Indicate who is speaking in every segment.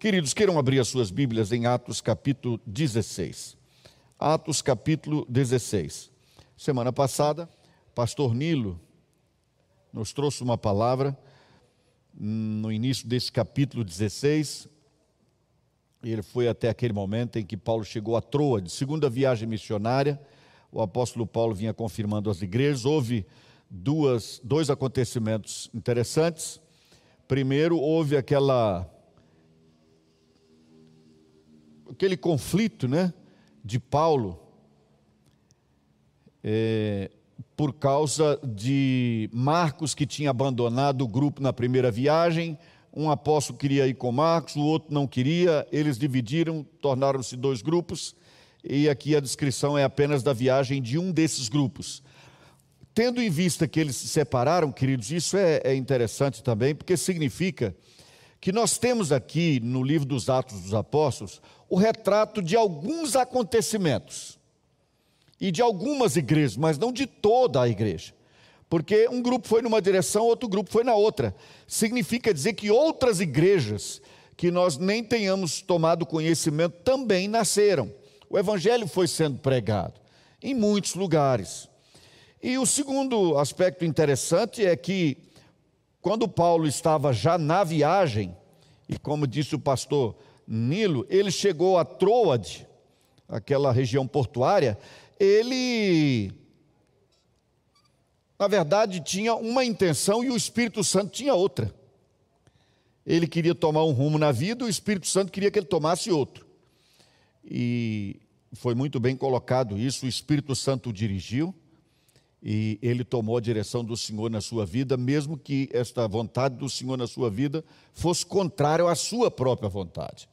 Speaker 1: Queridos, queiram abrir as suas Bíblias em Atos capítulo 16. Atos capítulo 16. Semana passada, pastor Nilo nos trouxe uma palavra no início desse capítulo 16. Ele foi até aquele momento em que Paulo chegou a Troade, segunda viagem missionária. O apóstolo Paulo vinha confirmando as igrejas. Houve duas, dois acontecimentos interessantes. Primeiro, houve aquela aquele conflito né, de Paulo é, por causa de Marcos, que tinha abandonado o grupo na primeira viagem. Um apóstolo queria ir com Marcos, o outro não queria. Eles dividiram, tornaram-se dois grupos. E aqui a descrição é apenas da viagem de um desses grupos. Tendo em vista que eles se separaram, queridos, isso é, é interessante também, porque significa que nós temos aqui no livro dos Atos dos Apóstolos o retrato de alguns acontecimentos e de algumas igrejas, mas não de toda a igreja. Porque um grupo foi numa direção, outro grupo foi na outra. Significa dizer que outras igrejas que nós nem tenhamos tomado conhecimento também nasceram. O evangelho foi sendo pregado em muitos lugares. E o segundo aspecto interessante é que quando Paulo estava já na viagem, e como disse o pastor Nilo, ele chegou a Troade, aquela região portuária, ele, na verdade, tinha uma intenção e o Espírito Santo tinha outra. Ele queria tomar um rumo na vida, o Espírito Santo queria que ele tomasse outro. E foi muito bem colocado isso, o Espírito Santo o dirigiu e ele tomou a direção do Senhor na sua vida, mesmo que esta vontade do Senhor na sua vida fosse contrária à sua própria vontade.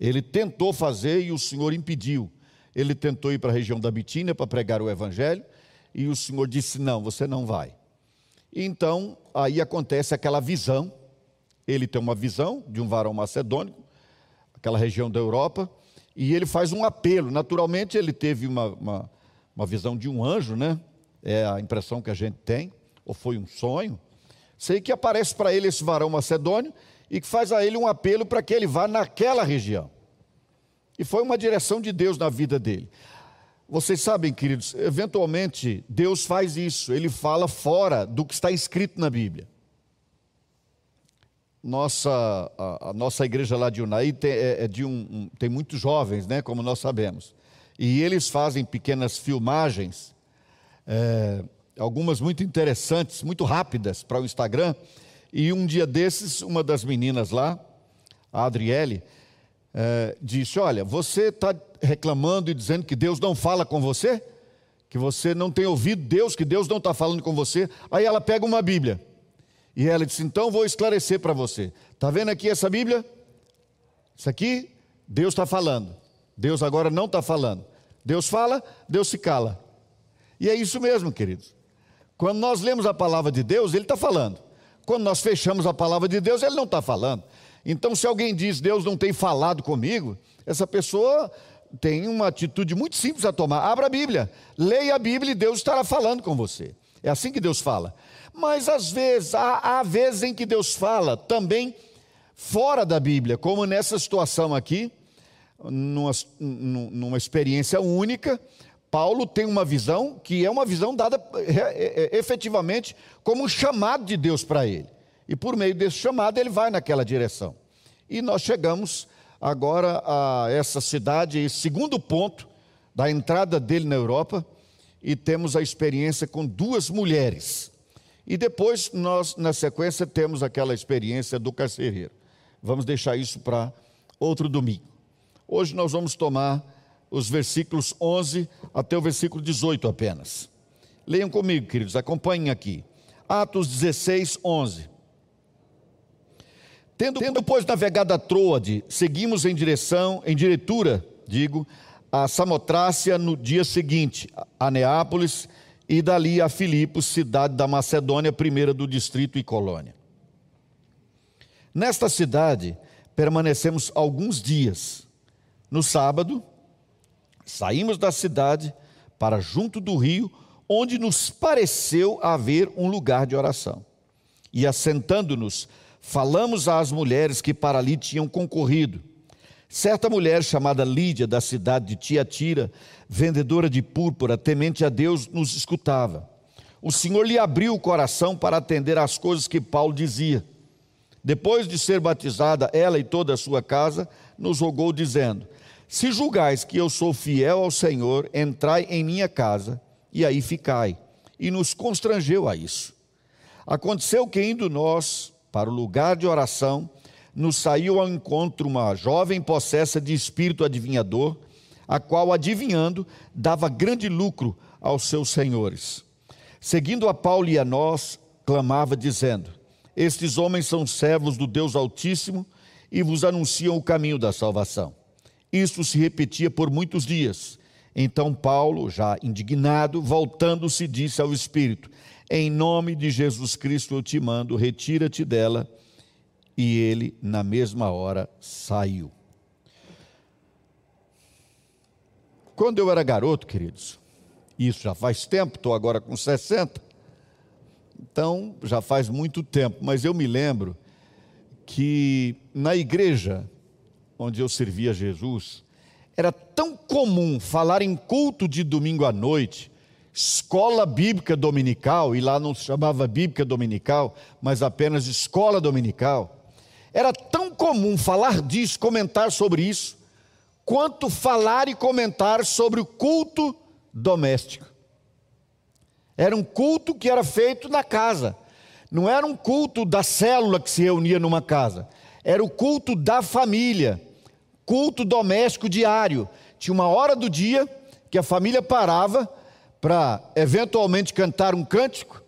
Speaker 1: Ele tentou fazer e o Senhor impediu. Ele tentou ir para a região da Bitínia para pregar o Evangelho e o Senhor disse: Não, você não vai. Então, aí acontece aquela visão. Ele tem uma visão de um varão macedônico, aquela região da Europa, e ele faz um apelo. Naturalmente, ele teve uma, uma, uma visão de um anjo, né? é a impressão que a gente tem, ou foi um sonho. Sei que aparece para ele esse varão macedônio e que faz a ele um apelo para que ele vá naquela região. E foi uma direção de Deus na vida dele. Vocês sabem, queridos, eventualmente Deus faz isso, ele fala fora do que está escrito na Bíblia. Nossa, a, a nossa igreja lá de Unai tem, é, é de um, um, tem muitos jovens, né, como nós sabemos. E eles fazem pequenas filmagens é, algumas muito interessantes, muito rápidas para o Instagram. E um dia desses, uma das meninas lá, a Adriele, é, disse: Olha, você está reclamando e dizendo que Deus não fala com você? Que você não tem ouvido Deus, que Deus não está falando com você. Aí ela pega uma Bíblia. E ela disse: Então vou esclarecer para você. Está vendo aqui essa Bíblia? Isso aqui, Deus está falando. Deus agora não está falando. Deus fala, Deus se cala. E é isso mesmo, queridos. Quando nós lemos a palavra de Deus, Ele está falando. Quando nós fechamos a palavra de Deus, Ele não está falando. Então, se alguém diz Deus não tem falado comigo, essa pessoa tem uma atitude muito simples a tomar. Abra a Bíblia, leia a Bíblia e Deus estará falando com você. É assim que Deus fala. Mas às vezes, há, há vezes em que Deus fala também fora da Bíblia, como nessa situação aqui, numa, numa experiência única, Paulo tem uma visão que é uma visão dada é, é, é, efetivamente como um chamado de Deus para ele. E por meio desse chamado ele vai naquela direção. E nós chegamos agora a essa cidade, esse segundo ponto da entrada dele na Europa, e temos a experiência com duas mulheres. E depois nós, na sequência, temos aquela experiência do carcereiro. Vamos deixar isso para outro domingo. Hoje nós vamos tomar os versículos 11 até o versículo 18 apenas. Leiam comigo, queridos, acompanhem aqui. Atos 16, 11. Tendo, tendo pois navegado a Troade, seguimos em direção, em diretura, digo, a Samotrácia no dia seguinte, a Neápolis e dali a Filipos, cidade da Macedônia, primeira do distrito e colônia. Nesta cidade permanecemos alguns dias. No sábado, Saímos da cidade para junto do rio, onde nos pareceu haver um lugar de oração. E assentando-nos, falamos às mulheres que para ali tinham concorrido. Certa mulher chamada Lídia, da cidade de Tiatira, vendedora de púrpura, temente a Deus, nos escutava. O Senhor lhe abriu o coração para atender às coisas que Paulo dizia. Depois de ser batizada, ela e toda a sua casa, nos rogou, dizendo: Se julgais que eu sou fiel ao Senhor, entrai em minha casa e aí ficai. E nos constrangeu a isso. Aconteceu que, indo nós para o lugar de oração, nos saiu ao encontro uma jovem possessa de espírito adivinhador, a qual, adivinhando, dava grande lucro aos seus senhores. Seguindo a Paulo e a nós, clamava, dizendo: Estes homens são servos do Deus Altíssimo e vos anunciam o caminho da salvação. Isso se repetia por muitos dias. Então Paulo, já indignado, voltando-se, disse ao Espírito: Em nome de Jesus Cristo eu te mando, retira-te dela e ele, na mesma hora, saiu. Quando eu era garoto, queridos, isso já faz tempo, estou agora com 60, então já faz muito tempo, mas eu me lembro que na igreja onde eu servia Jesus, era tão comum falar em culto de domingo à noite, escola bíblica dominical, e lá não se chamava bíblica dominical, mas apenas escola dominical. Era tão comum falar disso, comentar sobre isso, quanto falar e comentar sobre o culto doméstico. Era um culto que era feito na casa. Não era um culto da célula que se reunia numa casa. Era o culto da família. Culto doméstico diário. Tinha uma hora do dia que a família parava para eventualmente cantar um cântico.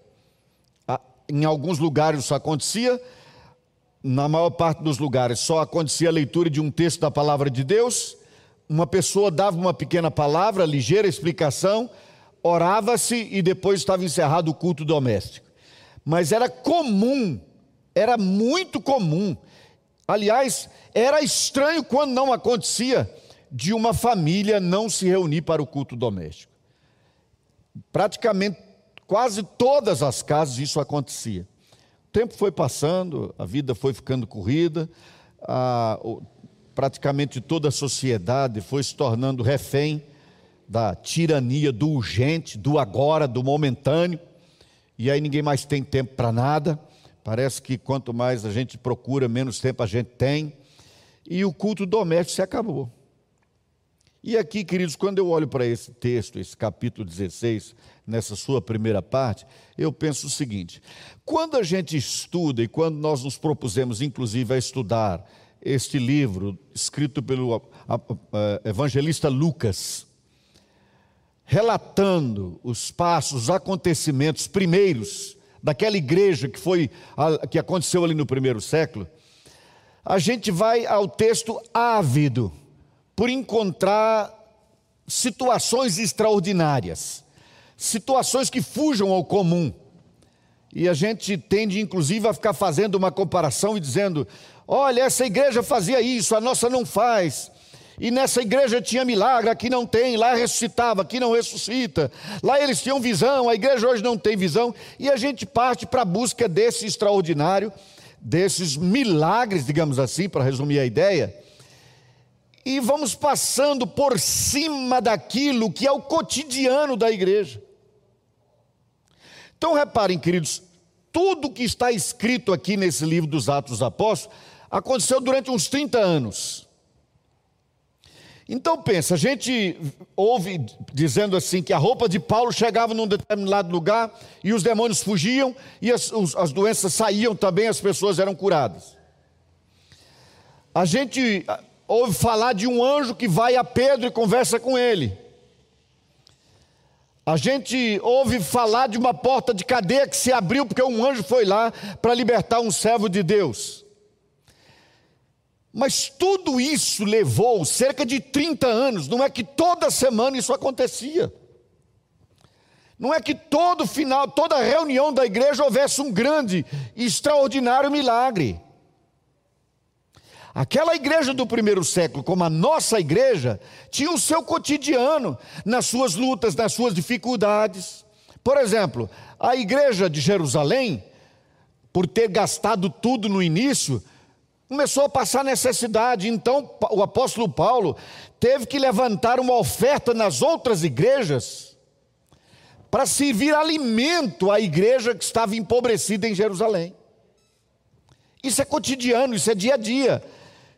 Speaker 1: Em alguns lugares isso acontecia, na maior parte dos lugares só acontecia a leitura de um texto da palavra de Deus, uma pessoa dava uma pequena palavra, ligeira explicação, orava-se e depois estava encerrado o culto doméstico. Mas era comum, era muito comum. Aliás, era estranho quando não acontecia de uma família não se reunir para o culto doméstico. Praticamente quase todas as casas isso acontecia. O tempo foi passando, a vida foi ficando corrida, a, praticamente toda a sociedade foi se tornando refém da tirania do urgente, do agora, do momentâneo, e aí ninguém mais tem tempo para nada. Parece que quanto mais a gente procura, menos tempo a gente tem. E o culto doméstico se acabou. E aqui, queridos, quando eu olho para esse texto, esse capítulo 16, nessa sua primeira parte, eu penso o seguinte: quando a gente estuda e quando nós nos propusemos, inclusive, a estudar este livro escrito pelo evangelista Lucas, relatando os passos, os acontecimentos primeiros daquela igreja que foi que aconteceu ali no primeiro século, a gente vai ao texto ávido por encontrar situações extraordinárias, situações que fujam ao comum. E a gente tende, inclusive, a ficar fazendo uma comparação e dizendo: olha, essa igreja fazia isso, a nossa não faz. E nessa igreja tinha milagre, aqui não tem, lá ressuscitava, aqui não ressuscita. Lá eles tinham visão, a igreja hoje não tem visão. E a gente parte para a busca desse extraordinário, desses milagres, digamos assim, para resumir a ideia e vamos passando por cima daquilo que é o cotidiano da igreja. Então reparem, queridos, tudo que está escrito aqui nesse livro dos Atos dos Apóstolos aconteceu durante uns 30 anos. Então pensa, a gente ouve dizendo assim que a roupa de Paulo chegava num determinado lugar e os demônios fugiam e as, as doenças saíam também, as pessoas eram curadas. A gente ouve falar de um anjo que vai a Pedro e conversa com ele. A gente ouve falar de uma porta de cadeia que se abriu porque um anjo foi lá para libertar um servo de Deus. Mas tudo isso levou cerca de 30 anos, não é que toda semana isso acontecia. Não é que todo final, toda reunião da igreja houvesse um grande, extraordinário milagre. Aquela igreja do primeiro século, como a nossa igreja, tinha o seu cotidiano nas suas lutas, nas suas dificuldades. Por exemplo, a igreja de Jerusalém, por ter gastado tudo no início, Começou a passar necessidade, então o apóstolo Paulo teve que levantar uma oferta nas outras igrejas para servir alimento à igreja que estava empobrecida em Jerusalém. Isso é cotidiano, isso é dia a dia.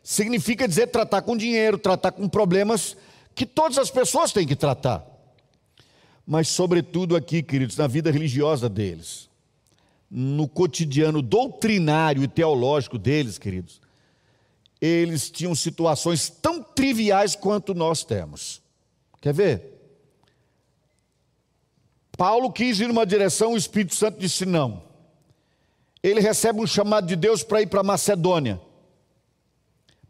Speaker 1: Significa dizer tratar com dinheiro, tratar com problemas que todas as pessoas têm que tratar. Mas, sobretudo, aqui, queridos, na vida religiosa deles, no cotidiano doutrinário e teológico deles, queridos, eles tinham situações tão triviais quanto nós temos. Quer ver? Paulo quis ir numa direção, o Espírito Santo disse não. Ele recebe um chamado de Deus para ir para Macedônia.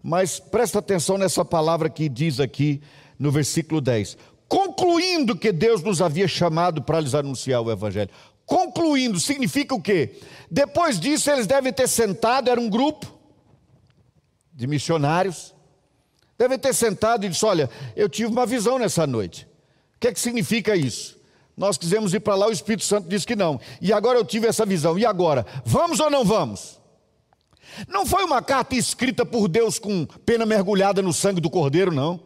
Speaker 1: Mas presta atenção nessa palavra que diz aqui no versículo 10. Concluindo que Deus nos havia chamado para lhes anunciar o Evangelho. Concluindo, significa o quê? Depois disso, eles devem ter sentado, era um grupo de missionários, devem ter sentado e disse: Olha, eu tive uma visão nessa noite. O que é que significa isso? Nós quisemos ir para lá, o Espírito Santo disse que não. E agora eu tive essa visão. E agora? Vamos ou não vamos? Não foi uma carta escrita por Deus com pena mergulhada no sangue do cordeiro, não.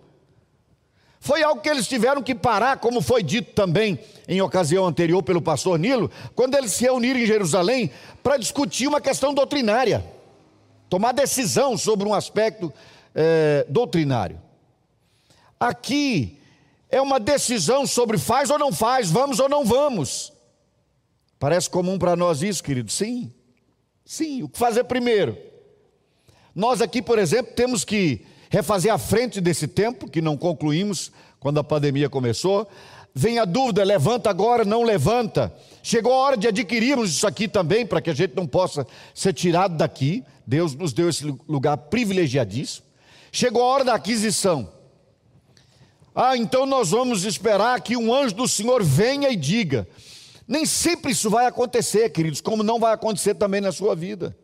Speaker 1: Foi algo que eles tiveram que parar, como foi dito também em ocasião anterior pelo pastor Nilo, quando eles se reuniram em Jerusalém para discutir uma questão doutrinária, tomar decisão sobre um aspecto é, doutrinário. Aqui é uma decisão sobre faz ou não faz, vamos ou não vamos. Parece comum para nós isso, querido? Sim. Sim, o que fazer primeiro? Nós aqui, por exemplo, temos que refazer a frente desse tempo, que não concluímos quando a pandemia começou. Vem a dúvida: levanta agora, não levanta. Chegou a hora de adquirirmos isso aqui também, para que a gente não possa ser tirado daqui. Deus nos deu esse lugar privilegiadíssimo. Chegou a hora da aquisição. Ah, então nós vamos esperar que um anjo do Senhor venha e diga: nem sempre isso vai acontecer, queridos, como não vai acontecer também na sua vida.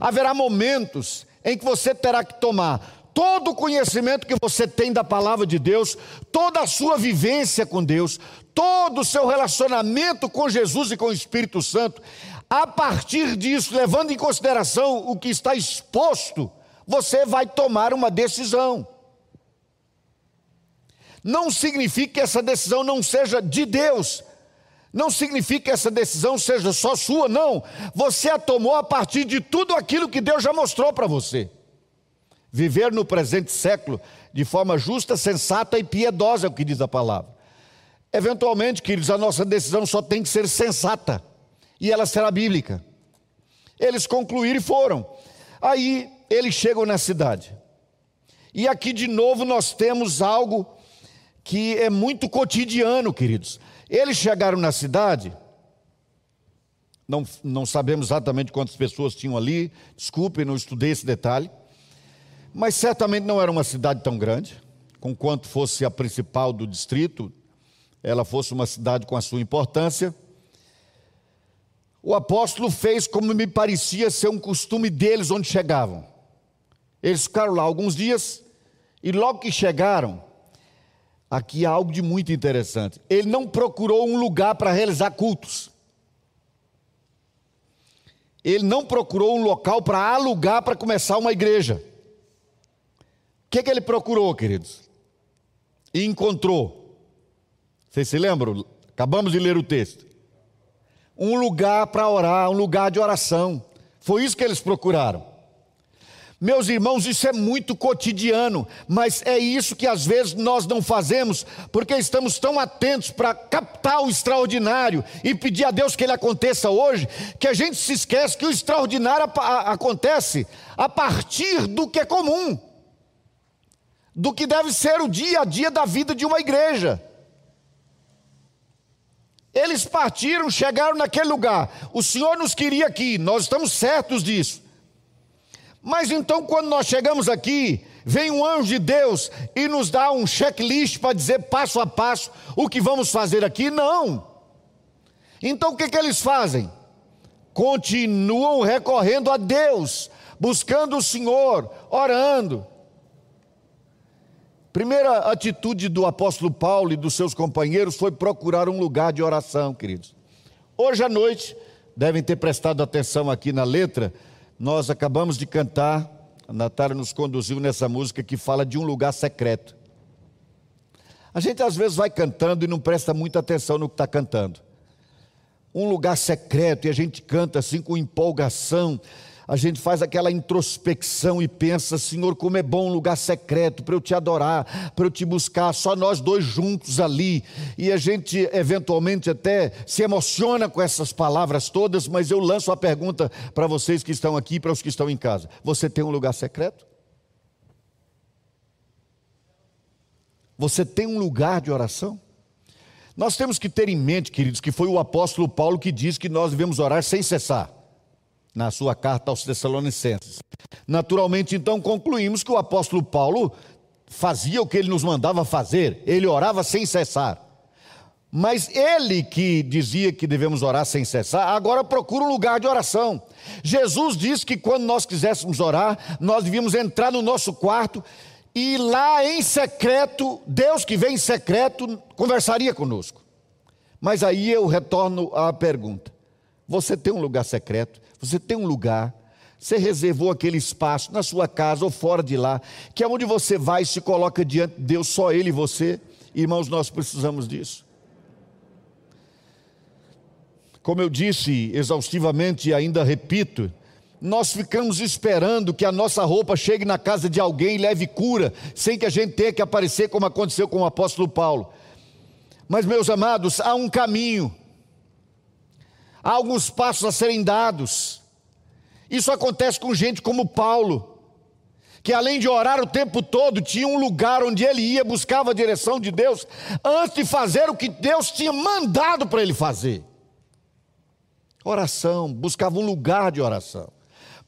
Speaker 1: Haverá momentos em que você terá que tomar todo o conhecimento que você tem da palavra de Deus, toda a sua vivência com Deus, todo o seu relacionamento com Jesus e com o Espírito Santo, a partir disso, levando em consideração o que está exposto, você vai tomar uma decisão. Não significa que essa decisão não seja de Deus, não significa que essa decisão seja só sua, não. Você a tomou a partir de tudo aquilo que Deus já mostrou para você. Viver no presente século de forma justa, sensata e piedosa, é o que diz a palavra. Eventualmente, queridos, a nossa decisão só tem que ser sensata, e ela será bíblica. Eles concluíram e foram. Aí eles chegam na cidade. E aqui de novo nós temos algo que é muito cotidiano, queridos. Eles chegaram na cidade, não, não sabemos exatamente quantas pessoas tinham ali, desculpe, não estudei esse detalhe, mas certamente não era uma cidade tão grande, com quanto fosse a principal do distrito, ela fosse uma cidade com a sua importância. O apóstolo fez como me parecia ser um costume deles onde chegavam. Eles ficaram lá alguns dias e logo que chegaram, Aqui há algo de muito interessante. Ele não procurou um lugar para realizar cultos. Ele não procurou um local para alugar para começar uma igreja. O que, que ele procurou, queridos? E encontrou. Vocês se lembram? Acabamos de ler o texto. Um lugar para orar, um lugar de oração. Foi isso que eles procuraram. Meus irmãos, isso é muito cotidiano, mas é isso que às vezes nós não fazemos, porque estamos tão atentos para captar o extraordinário e pedir a Deus que ele aconteça hoje, que a gente se esquece que o extraordinário acontece a partir do que é comum, do que deve ser o dia a dia da vida de uma igreja. Eles partiram, chegaram naquele lugar. O Senhor nos queria aqui, nós estamos certos disso. Mas então, quando nós chegamos aqui, vem um anjo de Deus e nos dá um checklist para dizer passo a passo o que vamos fazer aqui? Não. Então, o que, que eles fazem? Continuam recorrendo a Deus, buscando o Senhor, orando. Primeira atitude do apóstolo Paulo e dos seus companheiros foi procurar um lugar de oração, queridos. Hoje à noite, devem ter prestado atenção aqui na letra, Nós acabamos de cantar, a Natália nos conduziu nessa música que fala de um lugar secreto. A gente às vezes vai cantando e não presta muita atenção no que está cantando. Um lugar secreto e a gente canta assim com empolgação, a gente faz aquela introspecção e pensa, Senhor, como é bom um lugar secreto para eu te adorar, para eu te buscar, só nós dois juntos ali. E a gente eventualmente até se emociona com essas palavras todas, mas eu lanço a pergunta para vocês que estão aqui para os que estão em casa: você tem um lugar secreto? Você tem um lugar de oração? Nós temos que ter em mente, queridos, que foi o apóstolo Paulo que diz que nós devemos orar sem cessar na sua carta aos Tessalonicenses. Naturalmente, então, concluímos que o apóstolo Paulo fazia o que ele nos mandava fazer, ele orava sem cessar. Mas ele que dizia que devemos orar sem cessar, agora procura um lugar de oração. Jesus disse que quando nós quiséssemos orar, nós devíamos entrar no nosso quarto e lá em secreto, Deus que vem em secreto, conversaria conosco. Mas aí eu retorno à pergunta: você tem um lugar secreto? Você tem um lugar, você reservou aquele espaço na sua casa ou fora de lá, que é onde você vai e se coloca diante de Deus, só Ele e você. Irmãos, nós precisamos disso. Como eu disse exaustivamente e ainda repito, nós ficamos esperando que a nossa roupa chegue na casa de alguém e leve cura, sem que a gente tenha que aparecer como aconteceu com o apóstolo Paulo. Mas, meus amados, há um caminho há alguns passos a serem dados. Isso acontece com gente como Paulo, que além de orar o tempo todo, tinha um lugar onde ele ia, buscava a direção de Deus, antes de fazer o que Deus tinha mandado para ele fazer. Oração, buscava um lugar de oração.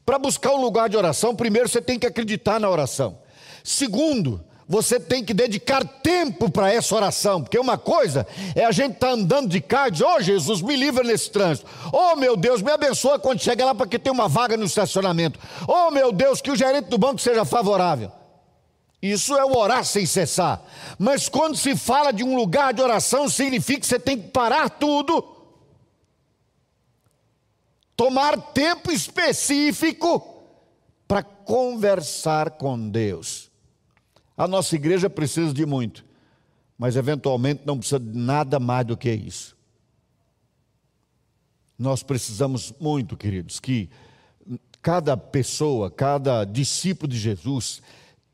Speaker 1: Para buscar um lugar de oração, primeiro você tem que acreditar na oração. Segundo, você tem que dedicar tempo para essa oração, porque uma coisa é a gente estar tá andando de carro e dizer, oh Jesus, me livra nesse trânsito. Oh meu Deus, me abençoa quando chega lá para que tenha uma vaga no estacionamento. Oh meu Deus, que o gerente do banco seja favorável. Isso é o orar sem cessar. Mas quando se fala de um lugar de oração, significa que você tem que parar tudo, tomar tempo específico para conversar com Deus. A nossa igreja precisa de muito, mas eventualmente não precisa de nada mais do que isso. Nós precisamos muito, queridos, que cada pessoa, cada discípulo de Jesus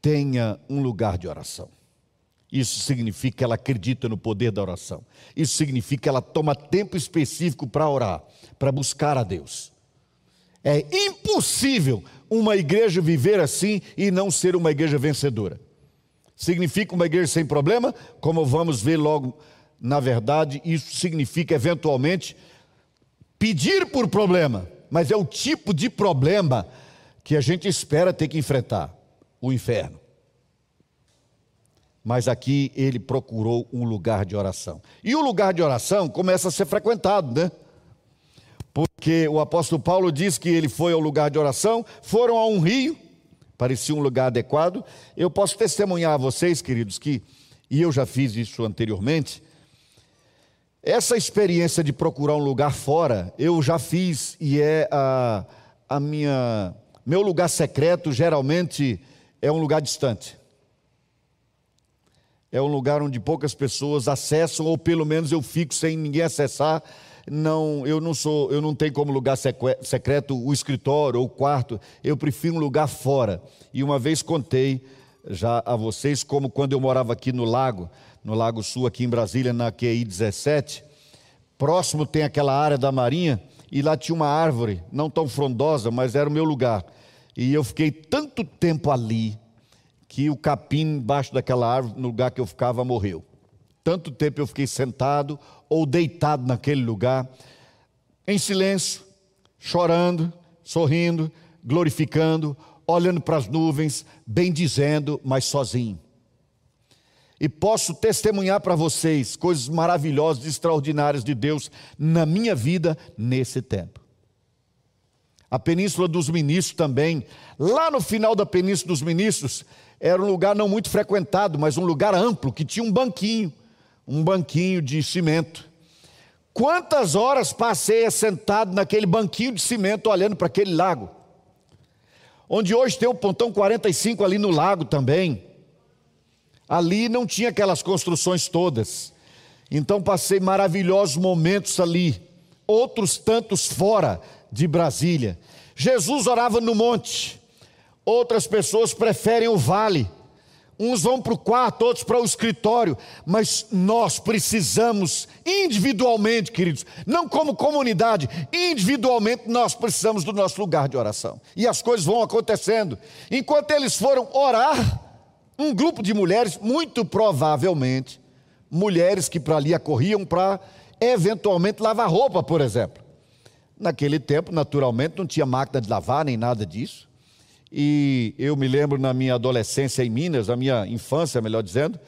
Speaker 1: tenha um lugar de oração. Isso significa que ela acredita no poder da oração. Isso significa que ela toma tempo específico para orar, para buscar a Deus. É impossível uma igreja viver assim e não ser uma igreja vencedora. Significa uma igreja sem problema? Como vamos ver logo, na verdade, isso significa eventualmente pedir por problema, mas é o tipo de problema que a gente espera ter que enfrentar o inferno. Mas aqui ele procurou um lugar de oração. E o lugar de oração começa a ser frequentado, né? Porque o apóstolo Paulo diz que ele foi ao lugar de oração, foram a um rio, parecia um lugar adequado. Eu posso testemunhar a vocês, queridos, que, e eu já fiz isso anteriormente, essa experiência de procurar um lugar fora, eu já fiz e é a, a minha. Meu lugar secreto geralmente é um lugar distante. É um lugar onde poucas pessoas acessam, ou pelo menos eu fico sem ninguém acessar, não, eu não sou, eu não tenho como lugar secreto o escritório ou o quarto, eu prefiro um lugar fora. E uma vez contei já a vocês como quando eu morava aqui no lago, no Lago Sul aqui em Brasília, na QI 17, próximo tem aquela área da Marinha e lá tinha uma árvore, não tão frondosa, mas era o meu lugar. E eu fiquei tanto tempo ali que o capim embaixo daquela árvore, no lugar que eu ficava, morreu. Tanto tempo eu fiquei sentado ou deitado naquele lugar, em silêncio, chorando, sorrindo, glorificando, olhando para as nuvens, bendizendo, mas sozinho. E posso testemunhar para vocês coisas maravilhosas, extraordinárias de Deus na minha vida nesse tempo. A Península dos Ministros também, lá no final da Península dos Ministros, era um lugar não muito frequentado, mas um lugar amplo, que tinha um banquinho um banquinho de cimento. Quantas horas passei sentado naquele banquinho de cimento olhando para aquele lago? onde hoje tem o pontão 45 ali no lago também. Ali não tinha aquelas construções todas. Então passei maravilhosos momentos ali, outros tantos fora de Brasília. Jesus orava no monte, outras pessoas preferem o vale. Uns vão para o quarto, outros para o escritório, mas nós precisamos individualmente, queridos, não como comunidade, individualmente nós precisamos do nosso lugar de oração. E as coisas vão acontecendo. Enquanto eles foram orar, um grupo de mulheres, muito provavelmente, mulheres que para ali acorriam para eventualmente lavar roupa, por exemplo. Naquele tempo, naturalmente, não tinha máquina de lavar nem nada disso. E eu me lembro na minha adolescência em Minas, na minha infância, melhor dizendo,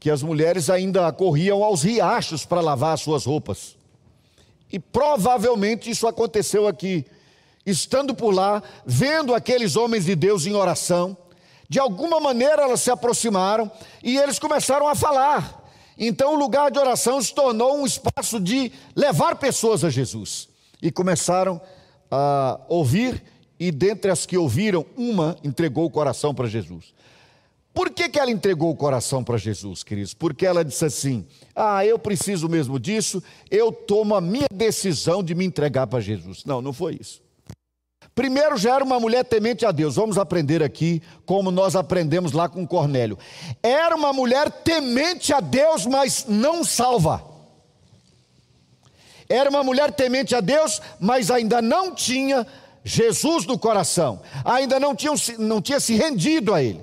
Speaker 1: que as mulheres ainda corriam aos riachos para lavar as suas roupas. E provavelmente isso aconteceu aqui. Estando por lá, vendo aqueles homens de Deus em oração, de alguma maneira elas se aproximaram e eles começaram a falar. Então o lugar de oração se tornou um espaço de levar pessoas a Jesus. E começaram a ouvir e dentre as que ouviram, uma entregou o coração para Jesus. Por que, que ela entregou o coração para Jesus, queridos? Porque ela disse assim: Ah, eu preciso mesmo disso, eu tomo a minha decisão de me entregar para Jesus. Não, não foi isso. Primeiro já era uma mulher temente a Deus. Vamos aprender aqui como nós aprendemos lá com Cornélio. Era uma mulher temente a Deus, mas não salva. Era uma mulher temente a Deus, mas ainda não tinha Jesus no coração, ainda não, tinham, não tinha se rendido a ele.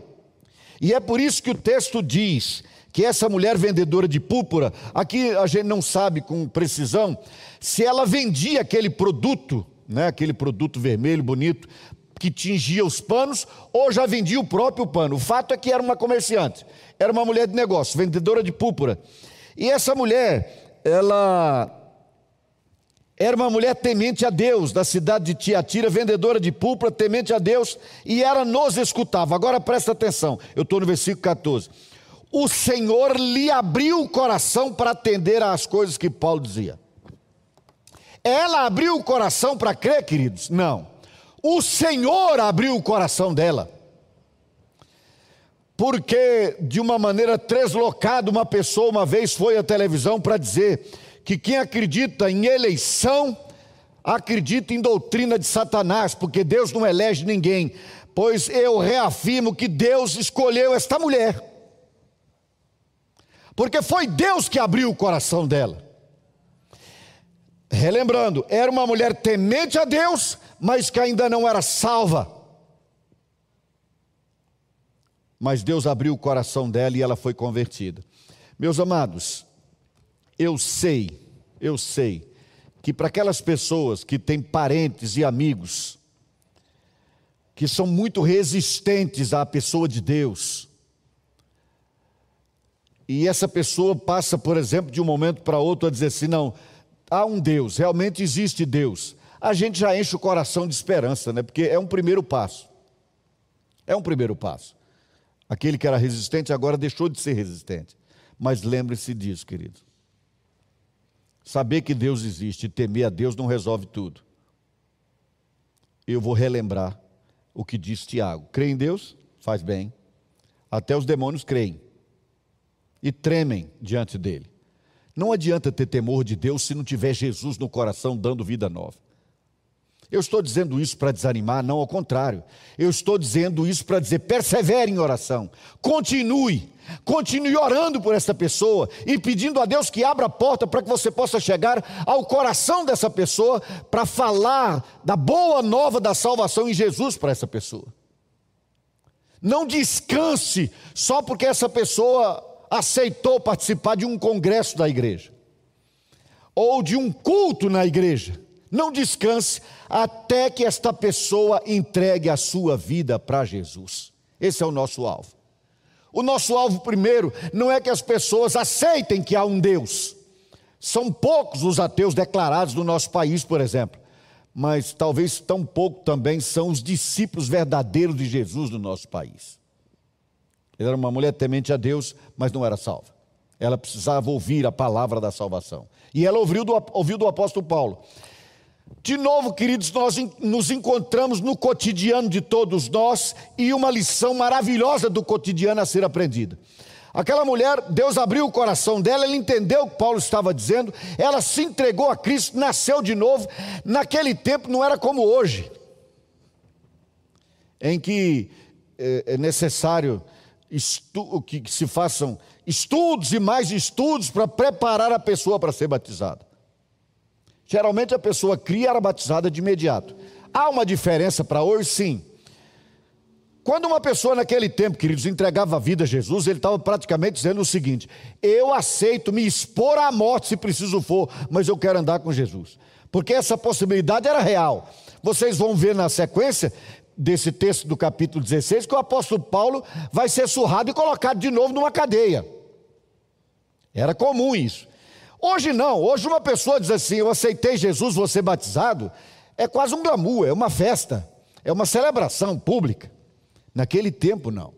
Speaker 1: E é por isso que o texto diz que essa mulher vendedora de púrpura, aqui a gente não sabe com precisão se ela vendia aquele produto, né, aquele produto vermelho bonito que tingia os panos, ou já vendia o próprio pano. O fato é que era uma comerciante, era uma mulher de negócio, vendedora de púrpura. E essa mulher, ela era uma mulher temente a Deus, da cidade de Tiatira, vendedora de púrpura, temente a Deus, e ela nos escutava. Agora presta atenção, eu estou no versículo 14. O Senhor lhe abriu o coração para atender às coisas que Paulo dizia. Ela abriu o coração para crer, queridos? Não. O Senhor abriu o coração dela. Porque, de uma maneira deslocada, uma pessoa uma vez foi à televisão para dizer que quem acredita em eleição acredita em doutrina de Satanás, porque Deus não elege ninguém. Pois eu reafirmo que Deus escolheu esta mulher, porque foi Deus que abriu o coração dela. Relembrando, era uma mulher temente a Deus, mas que ainda não era salva. Mas Deus abriu o coração dela e ela foi convertida. Meus amados, eu sei, eu sei, que para aquelas pessoas que têm parentes e amigos, que são muito resistentes à pessoa de Deus, e essa pessoa passa, por exemplo, de um momento para outro a dizer assim: não, há um Deus, realmente existe Deus. A gente já enche o coração de esperança, né? Porque é um primeiro passo. É um primeiro passo. Aquele que era resistente agora deixou de ser resistente. Mas lembre-se disso, querido. Saber que Deus existe e temer a Deus não resolve tudo. Eu vou relembrar o que diz Tiago: crê em Deus? Faz bem. Até os demônios creem e tremem diante dele. Não adianta ter temor de Deus se não tiver Jesus no coração dando vida nova. Eu estou dizendo isso para desanimar, não ao contrário. Eu estou dizendo isso para dizer: persevere em oração, continue, continue orando por essa pessoa e pedindo a Deus que abra a porta para que você possa chegar ao coração dessa pessoa para falar da boa nova da salvação em Jesus para essa pessoa. Não descanse só porque essa pessoa aceitou participar de um congresso da igreja ou de um culto na igreja. Não descanse até que esta pessoa entregue a sua vida para Jesus. Esse é o nosso alvo. O nosso alvo primeiro não é que as pessoas aceitem que há um Deus. São poucos os ateus declarados no nosso país, por exemplo. Mas talvez tão pouco também são os discípulos verdadeiros de Jesus no nosso país. Ela era uma mulher temente a Deus, mas não era salva. Ela precisava ouvir a palavra da salvação. E ela ouviu do, ouviu do apóstolo Paulo. De novo, queridos, nós nos encontramos no cotidiano de todos nós e uma lição maravilhosa do cotidiano a ser aprendida. Aquela mulher, Deus abriu o coração dela, ela entendeu o que Paulo estava dizendo, ela se entregou a Cristo, nasceu de novo. Naquele tempo não era como hoje, em que é, é necessário que se façam estudos e mais estudos para preparar a pessoa para ser batizada. Geralmente a pessoa cria e era batizada de imediato. Há uma diferença para hoje, sim. Quando uma pessoa naquele tempo, queridos, entregava a vida a Jesus, ele estava praticamente dizendo o seguinte: eu aceito me expor à morte se preciso for, mas eu quero andar com Jesus. Porque essa possibilidade era real. Vocês vão ver na sequência desse texto do capítulo 16 que o apóstolo Paulo vai ser surrado e colocado de novo numa cadeia. Era comum isso. Hoje não, hoje uma pessoa diz assim: Eu aceitei Jesus, vou ser batizado, é quase um glamour, é uma festa, é uma celebração pública. Naquele tempo, não.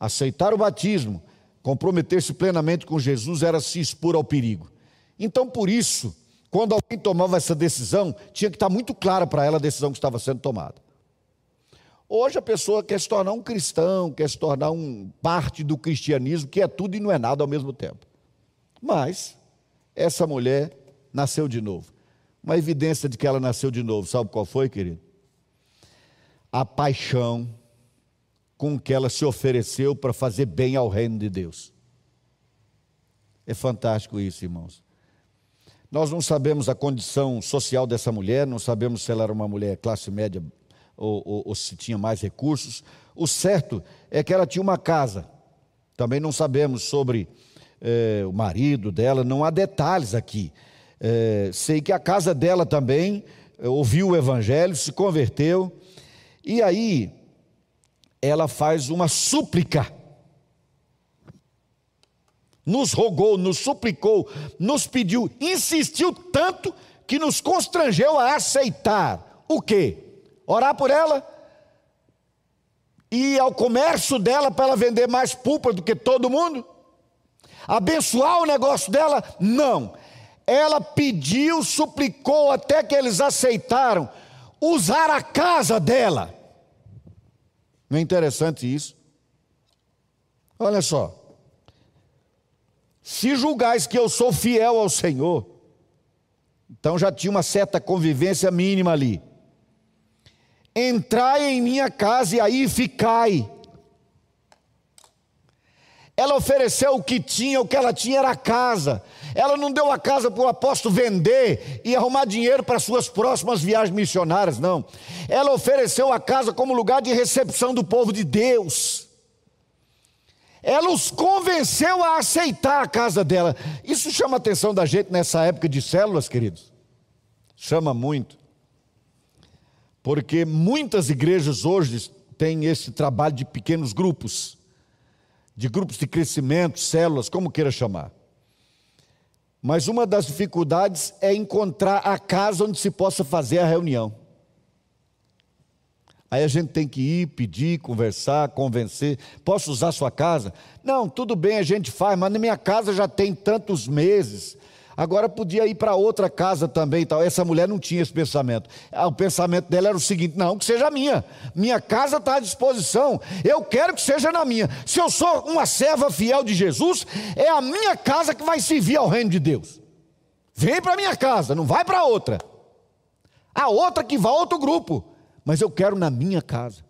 Speaker 1: Aceitar o batismo, comprometer-se plenamente com Jesus era se expor ao perigo. Então, por isso, quando alguém tomava essa decisão, tinha que estar muito clara para ela a decisão que estava sendo tomada. Hoje a pessoa quer se tornar um cristão, quer se tornar um parte do cristianismo, que é tudo e não é nada ao mesmo tempo. Mas essa mulher nasceu de novo. Uma evidência de que ela nasceu de novo, sabe qual foi, querido? A paixão com que ela se ofereceu para fazer bem ao reino de Deus. É fantástico isso, irmãos. Nós não sabemos a condição social dessa mulher, não sabemos se ela era uma mulher classe média ou, ou, ou se tinha mais recursos. O certo é que ela tinha uma casa. Também não sabemos sobre é, o marido dela, não há detalhes aqui. É, sei que a casa dela também é, ouviu o evangelho, se converteu, e aí ela faz uma súplica. Nos rogou, nos suplicou, nos pediu, insistiu tanto que nos constrangeu a aceitar. O quê? Orar por ela? E ao comércio dela para ela vender mais pulpa do que todo mundo? Abençoar o negócio dela? Não. Ela pediu, suplicou até que eles aceitaram usar a casa dela não é interessante isso? Olha só. Se julgais que eu sou fiel ao Senhor, então já tinha uma certa convivência mínima ali. Entrai em minha casa e aí ficai. Ela ofereceu o que tinha, o que ela tinha era a casa. Ela não deu a casa para o apóstolo vender e arrumar dinheiro para suas próximas viagens missionárias, não. Ela ofereceu a casa como lugar de recepção do povo de Deus. Ela os convenceu a aceitar a casa dela. Isso chama a atenção da gente nessa época de células, queridos. Chama muito. Porque muitas igrejas hoje têm esse trabalho de pequenos grupos de grupos de crescimento, células, como queira chamar. Mas uma das dificuldades é encontrar a casa onde se possa fazer a reunião. Aí a gente tem que ir, pedir, conversar, convencer. Posso usar sua casa? Não, tudo bem, a gente faz, mas na minha casa já tem tantos meses. Agora podia ir para outra casa também. Tal. Essa mulher não tinha esse pensamento. Ah, o pensamento dela era o seguinte: não, que seja minha. Minha casa está à disposição. Eu quero que seja na minha. Se eu sou uma serva fiel de Jesus, é a minha casa que vai servir ao reino de Deus. Vem para minha casa, não vai para outra. A outra que vai a outro grupo. Mas eu quero na minha casa.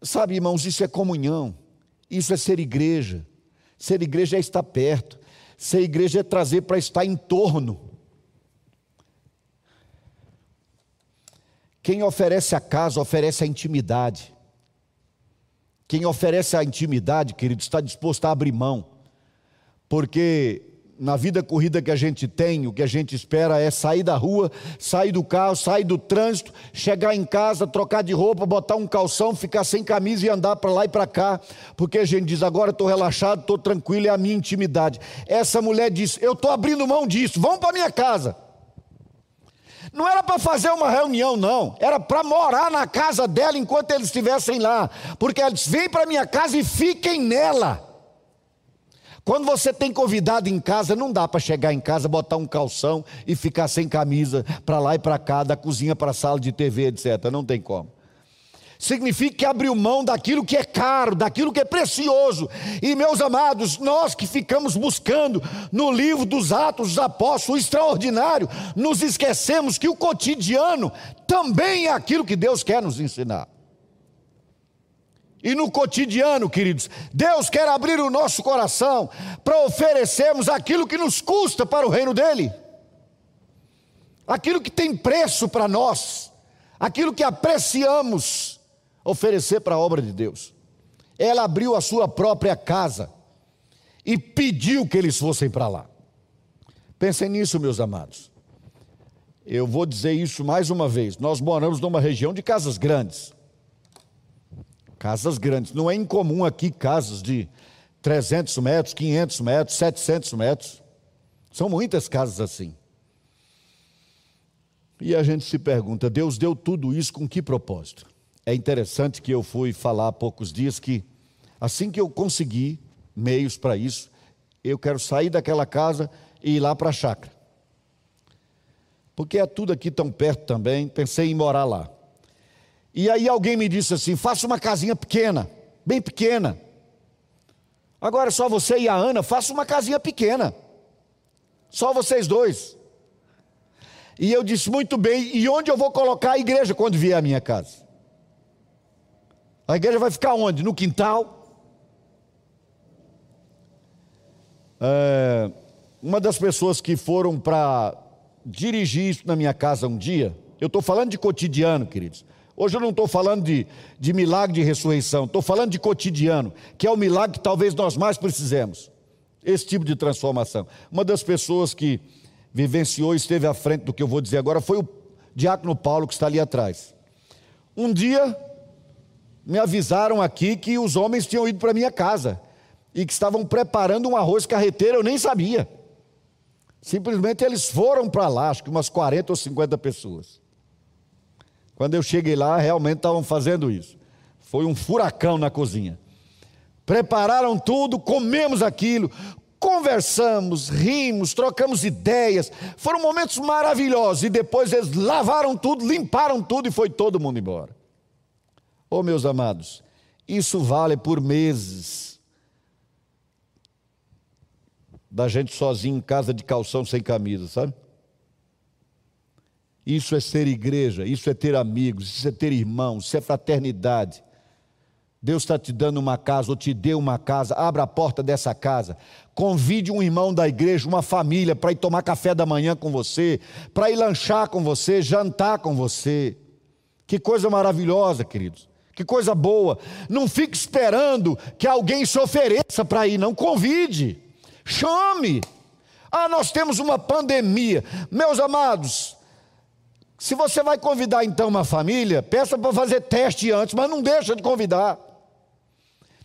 Speaker 1: Sabe, irmãos, isso é comunhão. Isso é ser igreja. Ser igreja é estar perto. Ser igreja é trazer para estar em torno. Quem oferece a casa, oferece a intimidade. Quem oferece a intimidade, querido, está disposto a abrir mão. Porque na vida corrida que a gente tem, o que a gente espera é sair da rua, sair do carro, sair do trânsito, chegar em casa, trocar de roupa, botar um calção, ficar sem camisa e andar para lá e para cá, porque a gente diz: agora estou relaxado, estou tranquilo, é a minha intimidade. Essa mulher disse: eu estou abrindo mão disso, vão para minha casa. Não era para fazer uma reunião, não. Era para morar na casa dela enquanto eles estivessem lá. Porque ela disse: vem para minha casa e fiquem nela. Quando você tem convidado em casa, não dá para chegar em casa, botar um calção e ficar sem camisa para lá e para cá, da cozinha para a sala de TV, etc. Não tem como. Significa que abriu mão daquilo que é caro, daquilo que é precioso. E meus amados, nós que ficamos buscando no livro dos Atos dos Apóstolos o extraordinário, nos esquecemos que o cotidiano também é aquilo que Deus quer nos ensinar. E no cotidiano, queridos, Deus quer abrir o nosso coração para oferecermos aquilo que nos custa para o reino dEle, aquilo que tem preço para nós, aquilo que apreciamos oferecer para a obra de Deus. Ela abriu a sua própria casa e pediu que eles fossem para lá. Pensem nisso, meus amados. Eu vou dizer isso mais uma vez. Nós moramos numa região de casas grandes. Casas grandes. Não é incomum aqui casas de 300 metros, 500 metros, 700 metros. São muitas casas assim. E a gente se pergunta: Deus deu tudo isso com que propósito? É interessante que eu fui falar há poucos dias que, assim que eu consegui meios para isso, eu quero sair daquela casa e ir lá para a chácara. Porque é tudo aqui tão perto também, pensei em morar lá. E aí alguém me disse assim: faça uma casinha pequena, bem pequena. Agora só você e a Ana, faça uma casinha pequena. Só vocês dois. E eu disse: muito bem, e onde eu vou colocar a igreja quando vier a minha casa? A igreja vai ficar onde? No quintal? É, uma das pessoas que foram para dirigir isso na minha casa um dia, eu estou falando de cotidiano, queridos. Hoje eu não estou falando de, de milagre de ressurreição, estou falando de cotidiano, que é o milagre que talvez nós mais precisemos. Esse tipo de transformação. Uma das pessoas que vivenciou e esteve à frente do que eu vou dizer agora foi o diácono Paulo, que está ali atrás. Um dia, me avisaram aqui que os homens tinham ido para minha casa e que estavam preparando um arroz carreteiro, eu nem sabia. Simplesmente eles foram para lá, acho que umas 40 ou 50 pessoas. Quando eu cheguei lá, realmente estavam fazendo isso. Foi um furacão na cozinha. Prepararam tudo, comemos aquilo, conversamos, rimos, trocamos ideias. Foram momentos maravilhosos. E depois eles lavaram tudo, limparam tudo e foi todo mundo embora. Oh, meus amados, isso vale por meses. Da gente sozinho em casa de calção sem camisa, sabe? Isso é ser igreja, isso é ter amigos, isso é ter irmãos, isso é fraternidade. Deus está te dando uma casa ou te deu uma casa, abra a porta dessa casa, convide um irmão da igreja, uma família para ir tomar café da manhã com você, para ir lanchar com você, jantar com você. Que coisa maravilhosa, queridos. Que coisa boa. Não fique esperando que alguém se ofereça para ir, não convide. Chame. Ah, nós temos uma pandemia. Meus amados, se você vai convidar então uma família, peça para fazer teste antes, mas não deixa de convidar.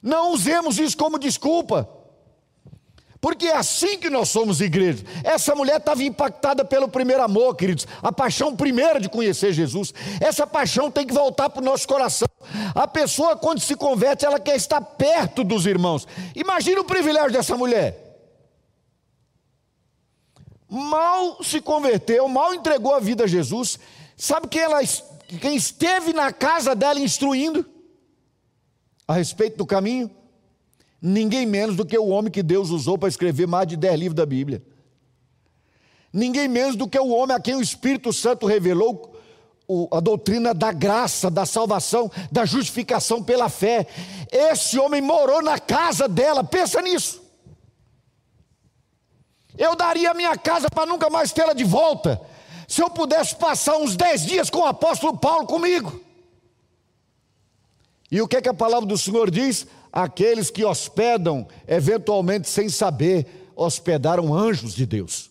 Speaker 1: Não usemos isso como desculpa. Porque é assim que nós somos igreja. Essa mulher estava impactada pelo primeiro amor, queridos. A paixão primeira de conhecer Jesus. Essa paixão tem que voltar para o nosso coração. A pessoa, quando se converte, ela quer estar perto dos irmãos. Imagina o privilégio dessa mulher mal se converteu, mal entregou a vida a Jesus. Sabe quem, ela, quem esteve na casa dela instruindo a respeito do caminho? Ninguém menos do que o homem que Deus usou para escrever mais de dez livros da Bíblia. Ninguém menos do que o homem a quem o Espírito Santo revelou a doutrina da graça, da salvação, da justificação pela fé. Esse homem morou na casa dela, pensa nisso. Eu daria a minha casa para nunca mais tê-la de volta, se eu pudesse passar uns dez dias com o apóstolo Paulo comigo. E o que é que a palavra do Senhor diz? Aqueles que hospedam, eventualmente sem saber, hospedaram anjos de Deus.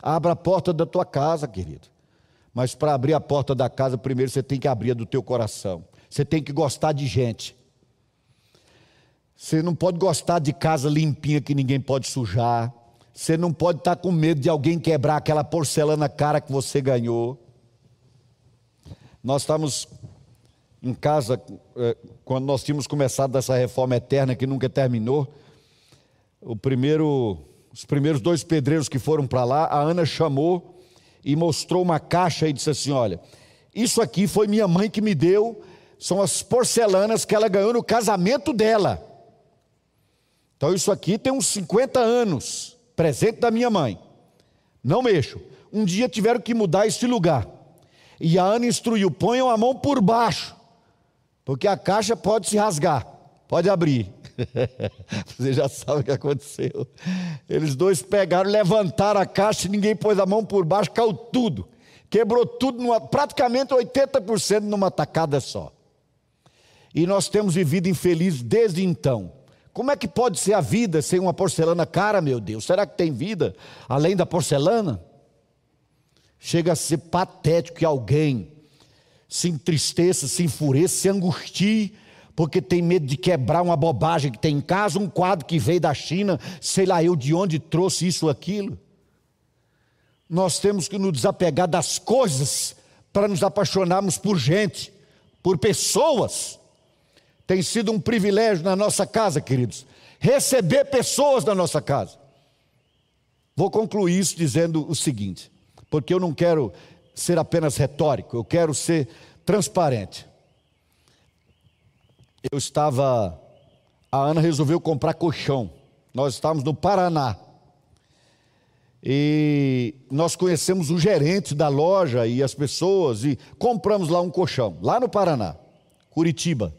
Speaker 1: Abra a porta da tua casa, querido. Mas para abrir a porta da casa, primeiro você tem que abrir a do teu coração. Você tem que gostar de gente. Você não pode gostar de casa limpinha que ninguém pode sujar. Você não pode estar com medo de alguém quebrar aquela porcelana cara que você ganhou. Nós estamos em casa, é, quando nós tínhamos começado essa reforma eterna que nunca terminou, primeiro, os primeiros dois pedreiros que foram para lá, a Ana chamou e mostrou uma caixa e disse assim: Olha, isso aqui foi minha mãe que me deu, são as porcelanas que ela ganhou no casamento dela. Então isso aqui tem uns 50 anos, presente da minha mãe. Não mexo. Um dia tiveram que mudar este lugar. E a Ana instruiu: ponham a mão por baixo, porque a caixa pode se rasgar, pode abrir. Você já sabe o que aconteceu. Eles dois pegaram, levantaram a caixa ninguém pôs a mão por baixo, caiu tudo. Quebrou tudo, numa, praticamente 80% numa tacada só. E nós temos vivido infeliz desde então. Como é que pode ser a vida sem uma porcelana cara, meu Deus? Será que tem vida além da porcelana? Chega a ser patético que alguém se entristeça, se enfureça, se angustie porque tem medo de quebrar uma bobagem que tem em casa, um quadro que veio da China, sei lá eu de onde trouxe isso aquilo. Nós temos que nos desapegar das coisas para nos apaixonarmos por gente, por pessoas. Tem sido um privilégio na nossa casa, queridos, receber pessoas na nossa casa. Vou concluir isso dizendo o seguinte, porque eu não quero ser apenas retórico, eu quero ser transparente eu estava. A Ana resolveu comprar colchão. Nós estávamos no Paraná. E nós conhecemos o gerente da loja e as pessoas e compramos lá um colchão, lá no Paraná, Curitiba.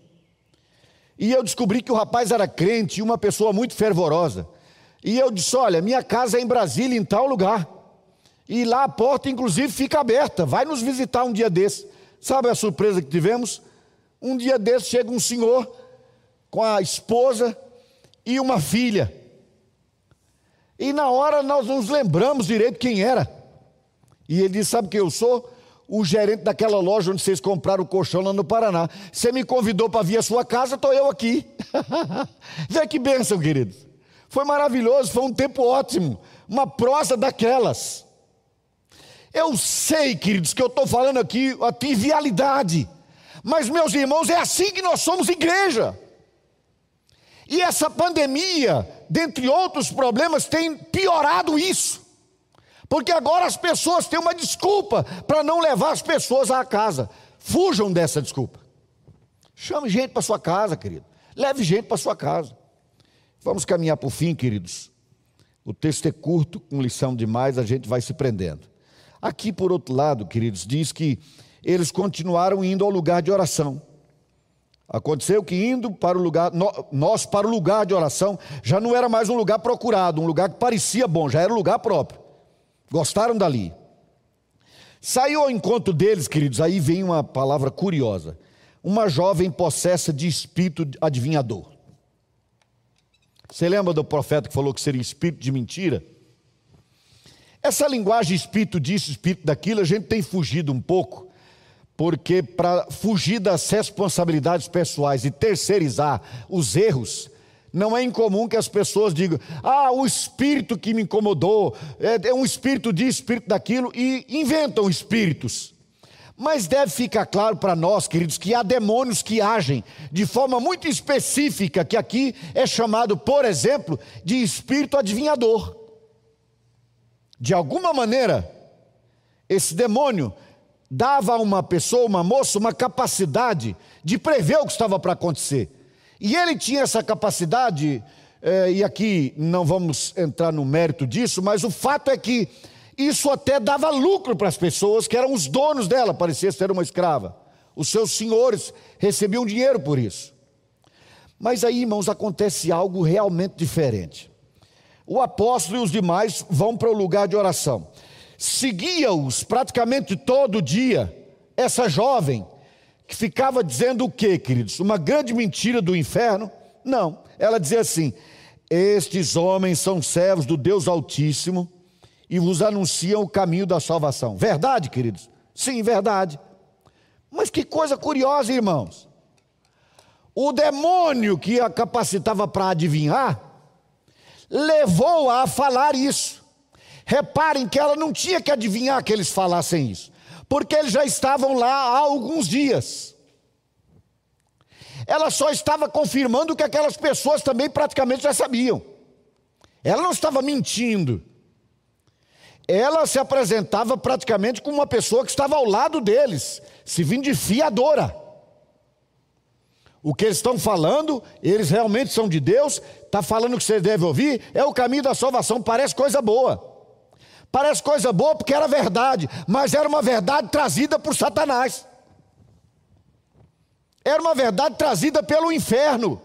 Speaker 1: E eu descobri que o rapaz era crente e uma pessoa muito fervorosa. E eu disse: Olha, minha casa é em Brasília, em tal lugar. E lá a porta, inclusive, fica aberta. Vai nos visitar um dia desse. Sabe a surpresa que tivemos? Um dia desse chega um senhor com a esposa e uma filha. E na hora nós nos lembramos direito quem era. E ele disse: Sabe quem eu sou? O gerente daquela loja onde vocês compraram o colchão lá no Paraná. Você me convidou para vir à sua casa, estou eu aqui. Vê que bênção, queridos. Foi maravilhoso, foi um tempo ótimo. Uma prosa daquelas. Eu sei, queridos, que eu estou falando aqui a trivialidade. Mas, meus irmãos, é assim que nós somos igreja. E essa pandemia, dentre outros problemas, tem piorado isso. Porque agora as pessoas têm uma desculpa para não levar as pessoas à casa. Fujam dessa desculpa. Chame gente para sua casa, querido. Leve gente para sua casa. Vamos caminhar para o fim, queridos. O texto é curto, com lição demais, a gente vai se prendendo. Aqui, por outro lado, queridos, diz que eles continuaram indo ao lugar de oração. Aconteceu que indo para o lugar, nós para o lugar de oração, já não era mais um lugar procurado, um lugar que parecia bom, já era lugar próprio. Gostaram dali. Saiu ao encontro deles, queridos, aí vem uma palavra curiosa. Uma jovem possessa de espírito adivinhador. Você lembra do profeta que falou que seria espírito de mentira? Essa linguagem espírito disso, espírito daquilo, a gente tem fugido um pouco porque para fugir das responsabilidades pessoais e terceirizar os erros, não é incomum que as pessoas digam: ah, o espírito que me incomodou, é, é um espírito disso, espírito daquilo, e inventam espíritos. Mas deve ficar claro para nós, queridos, que há demônios que agem de forma muito específica, que aqui é chamado, por exemplo, de espírito adivinhador. De alguma maneira, esse demônio dava a uma pessoa, uma moça, uma capacidade de prever o que estava para acontecer. E ele tinha essa capacidade, eh, e aqui não vamos entrar no mérito disso, mas o fato é que isso até dava lucro para as pessoas que eram os donos dela, parecia ser uma escrava. Os seus senhores recebiam dinheiro por isso. Mas aí, irmãos, acontece algo realmente diferente. O apóstolo e os demais vão para o lugar de oração seguia-os praticamente todo dia. Essa jovem que ficava dizendo o que, queridos? Uma grande mentira do inferno? Não, ela dizia assim: Estes homens são servos do Deus Altíssimo e vos anunciam o caminho da salvação. Verdade, queridos? Sim, verdade. Mas que coisa curiosa, irmãos. O demônio que a capacitava para adivinhar levou-a a falar isso. Reparem que ela não tinha que adivinhar que eles falassem isso, porque eles já estavam lá há alguns dias. Ela só estava confirmando que aquelas pessoas também praticamente já sabiam. Ela não estava mentindo. Ela se apresentava praticamente como uma pessoa que estava ao lado deles, se vindo fiadora. O que eles estão falando, eles realmente são de Deus, está falando o que vocês devem ouvir, é o caminho da salvação, parece coisa boa. Parece coisa boa porque era verdade, mas era uma verdade trazida por Satanás. Era uma verdade trazida pelo inferno.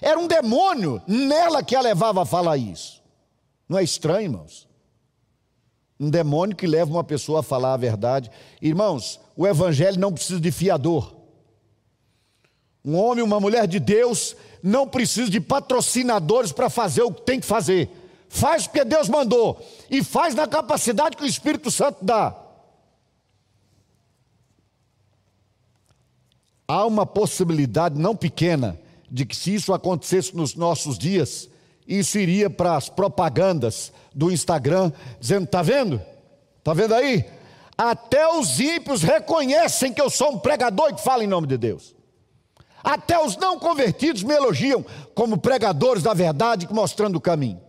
Speaker 1: Era um demônio nela que a levava a falar isso. Não é estranho, irmãos? Um demônio que leva uma pessoa a falar a verdade. Irmãos, o evangelho não precisa de fiador. Um homem, uma mulher de Deus não precisa de patrocinadores para fazer o que tem que fazer. Faz porque Deus mandou e faz na capacidade que o Espírito Santo dá. Há uma possibilidade não pequena de que se isso acontecesse nos nossos dias, isso iria para as propagandas do Instagram, dizendo: está vendo? Está vendo aí? Até os ímpios reconhecem que eu sou um pregador e que fala em nome de Deus. Até os não convertidos me elogiam como pregadores da verdade, mostrando o caminho.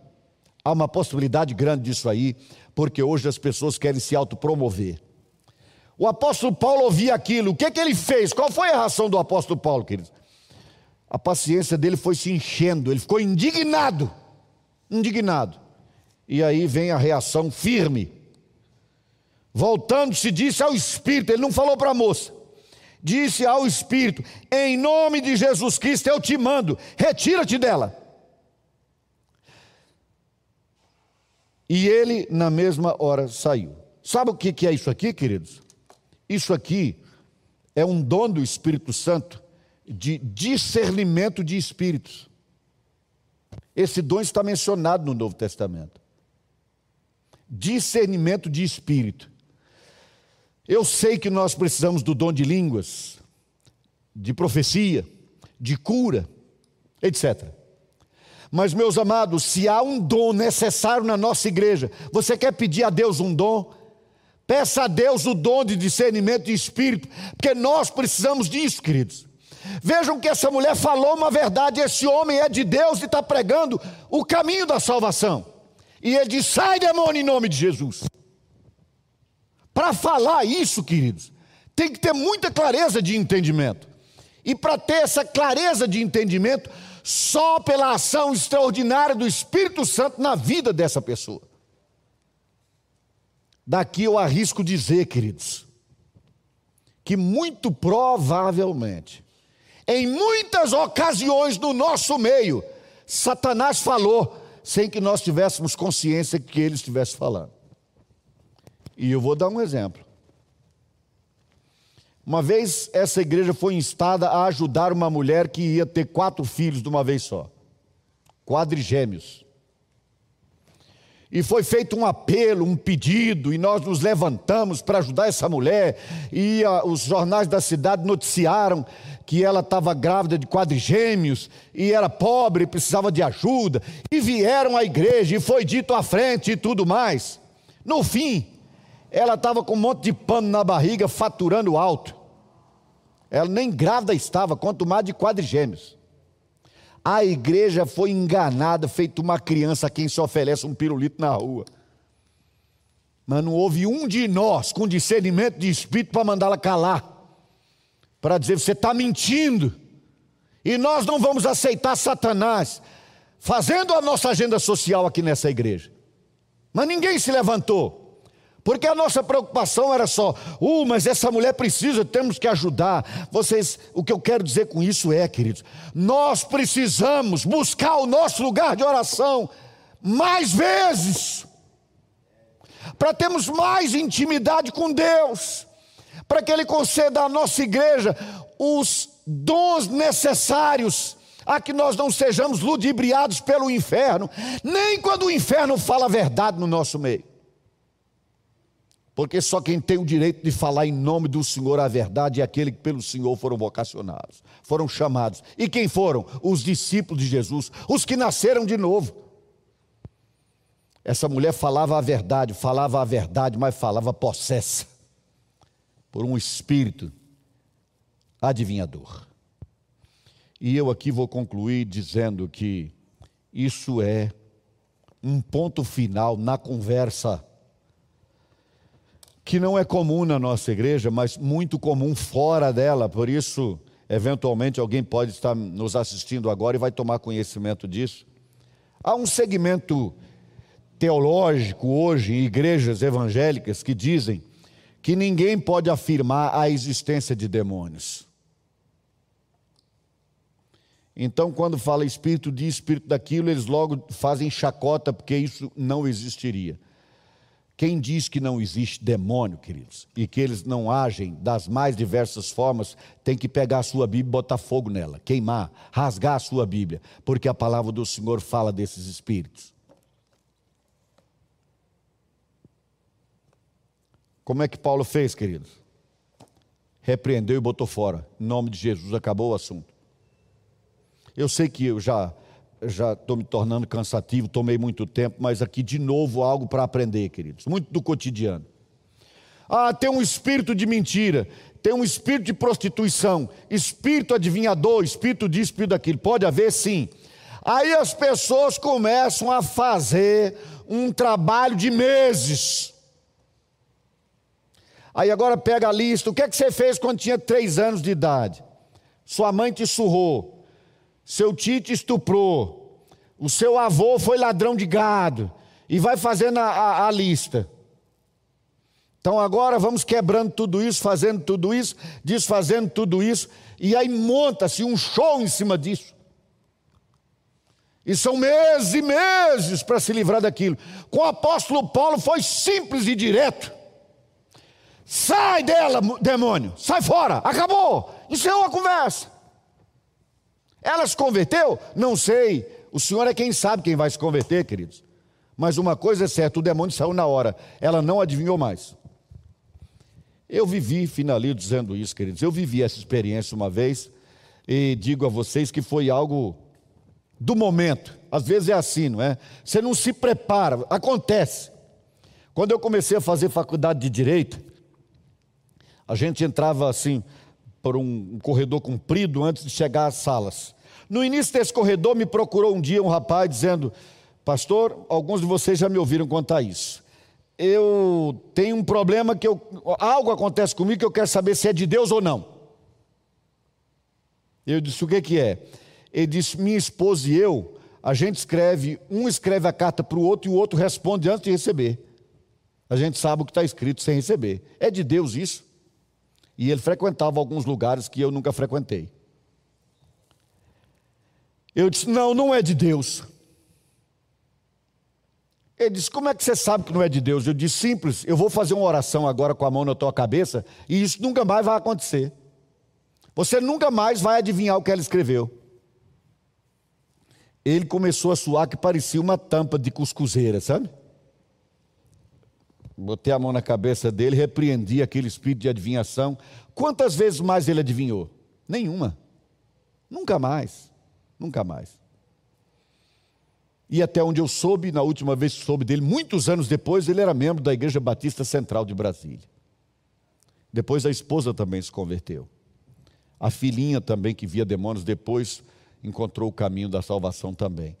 Speaker 1: Há uma possibilidade grande disso aí, porque hoje as pessoas querem se autopromover. O apóstolo Paulo ouvia aquilo, o que, que ele fez? Qual foi a reação do apóstolo Paulo, queridos? A paciência dele foi se enchendo, ele ficou indignado. Indignado. E aí vem a reação firme. Voltando-se, disse ao espírito, ele não falou para a moça, disse ao espírito: Em nome de Jesus Cristo eu te mando, retira-te dela. E ele, na mesma hora, saiu. Sabe o que é isso aqui, queridos? Isso aqui é um dom do Espírito Santo de discernimento de espíritos. Esse dom está mencionado no Novo Testamento. Discernimento de espírito. Eu sei que nós precisamos do dom de línguas, de profecia, de cura, etc. Mas, meus amados, se há um dom necessário na nossa igreja, você quer pedir a Deus um dom? Peça a Deus o dom de discernimento de espírito, porque nós precisamos disso, queridos. Vejam que essa mulher falou uma verdade: esse homem é de Deus e está pregando o caminho da salvação. E ele diz: sai demônio em nome de Jesus. Para falar isso, queridos, tem que ter muita clareza de entendimento. E para ter essa clareza de entendimento, só pela ação extraordinária do Espírito Santo na vida dessa pessoa. Daqui eu arrisco dizer, queridos, que muito provavelmente, em muitas ocasiões no nosso meio, Satanás falou sem que nós tivéssemos consciência que ele estivesse falando. E eu vou dar um exemplo. Uma vez essa igreja foi instada a ajudar uma mulher que ia ter quatro filhos de uma vez só, quadrigêmeos. E foi feito um apelo, um pedido, e nós nos levantamos para ajudar essa mulher. E a, os jornais da cidade noticiaram que ela estava grávida de quadrigêmeos e era pobre, precisava de ajuda. E vieram à igreja e foi dito à frente e tudo mais. No fim, ela estava com um monte de pano na barriga, faturando alto. Ela nem grávida estava, quanto mais de quadrigêmeos. A igreja foi enganada, feito uma criança a quem se oferece um pirulito na rua. Mas não houve um de nós com discernimento de espírito para mandá-la calar, para dizer: você está mentindo, e nós não vamos aceitar Satanás fazendo a nossa agenda social aqui nessa igreja. Mas ninguém se levantou. Porque a nossa preocupação era só, uh, mas essa mulher precisa, temos que ajudar. Vocês, o que eu quero dizer com isso é, queridos, nós precisamos buscar o nosso lugar de oração mais vezes, para termos mais intimidade com Deus, para que Ele conceda à nossa igreja os dons necessários a que nós não sejamos ludibriados pelo inferno, nem quando o inferno fala a verdade no nosso meio. Porque só quem tem o direito de falar em nome do Senhor a verdade é aquele que pelo Senhor foram vocacionados, foram chamados. E quem foram? Os discípulos de Jesus, os que nasceram de novo. Essa mulher falava a verdade, falava a verdade, mas falava possessa por um espírito adivinhador. E eu aqui vou concluir dizendo que isso é um ponto final na conversa que não é comum na nossa igreja, mas muito comum fora dela, por isso, eventualmente, alguém pode estar nos assistindo agora e vai tomar conhecimento disso. Há um segmento teológico hoje em igrejas evangélicas que dizem que ninguém pode afirmar a existência de demônios. Então, quando fala espírito de espírito daquilo, eles logo fazem chacota, porque isso não existiria. Quem diz que não existe demônio, queridos, e que eles não agem das mais diversas formas, tem que pegar a sua Bíblia e botar fogo nela, queimar, rasgar a sua Bíblia, porque a palavra do Senhor fala desses espíritos. Como é que Paulo fez, queridos? Repreendeu e botou fora. Em nome de Jesus, acabou o assunto. Eu sei que eu já já estou me tornando cansativo, tomei muito tempo, mas aqui de novo algo para aprender, queridos, muito do cotidiano. Ah, tem um espírito de mentira, tem um espírito de prostituição, espírito adivinhador, espírito disso, espírito daquilo. Pode haver sim. Aí as pessoas começam a fazer um trabalho de meses. Aí agora pega a lista, o que é que você fez quando tinha três anos de idade? Sua mãe te surrou, seu tio te estuprou, o seu avô foi ladrão de gado, e vai fazendo a, a, a lista. Então agora vamos quebrando tudo isso, fazendo tudo isso, desfazendo tudo isso, e aí monta-se um show em cima disso. E são meses e meses para se livrar daquilo. Com o apóstolo Paulo foi simples e direto. Sai dela, demônio, sai fora, acabou, encerrou a conversa. Ela se converteu? Não sei. O Senhor é quem sabe quem vai se converter, queridos. Mas uma coisa é certa: o demônio saiu na hora. Ela não adivinhou mais. Eu vivi, finalizo dizendo isso, queridos. Eu vivi essa experiência uma vez e digo a vocês que foi algo do momento. Às vezes é assim, não é? Você não se prepara, acontece. Quando eu comecei a fazer faculdade de direito, a gente entrava assim por um corredor comprido antes de chegar às salas. No início desse corredor, me procurou um dia um rapaz dizendo: Pastor, alguns de vocês já me ouviram contar isso. Eu tenho um problema que eu, algo acontece comigo que eu quero saber se é de Deus ou não. Eu disse: O que, que é? Ele disse: Minha esposa e eu, a gente escreve, um escreve a carta para o outro e o outro responde antes de receber. A gente sabe o que está escrito sem receber. É de Deus isso? E ele frequentava alguns lugares que eu nunca frequentei. Eu disse: Não, não é de Deus. Ele disse: Como é que você sabe que não é de Deus? Eu disse: Simples, eu vou fazer uma oração agora com a mão na tua cabeça e isso nunca mais vai acontecer. Você nunca mais vai adivinhar o que ela escreveu. Ele começou a suar que parecia uma tampa de cuscuzeira, sabe? Botei a mão na cabeça dele, repreendi aquele espírito de adivinhação. Quantas vezes mais ele adivinhou? Nenhuma. Nunca mais. Nunca mais. E até onde eu soube, na última vez que soube dele, muitos anos depois, ele era membro da Igreja Batista Central de Brasília. Depois a esposa também se converteu. A filhinha também, que via demônios, depois encontrou o caminho da salvação também.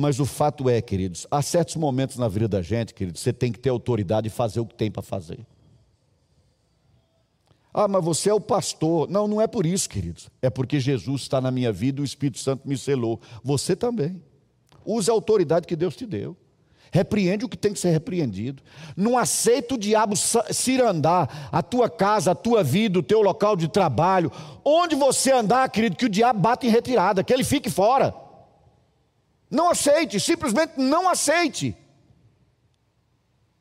Speaker 1: Mas o fato é, queridos, há certos momentos na vida da gente, queridos, você tem que ter autoridade e fazer o que tem para fazer. Ah, mas você é o pastor. Não, não é por isso, queridos. É porque Jesus está na minha vida e o Espírito Santo me selou. Você também. Use a autoridade que Deus te deu. Repreende o que tem que ser repreendido. Não aceita o diabo cirandar a tua casa, a tua vida, o teu local de trabalho. Onde você andar, querido, que o diabo bate em retirada, que ele fique fora. Não aceite, simplesmente não aceite.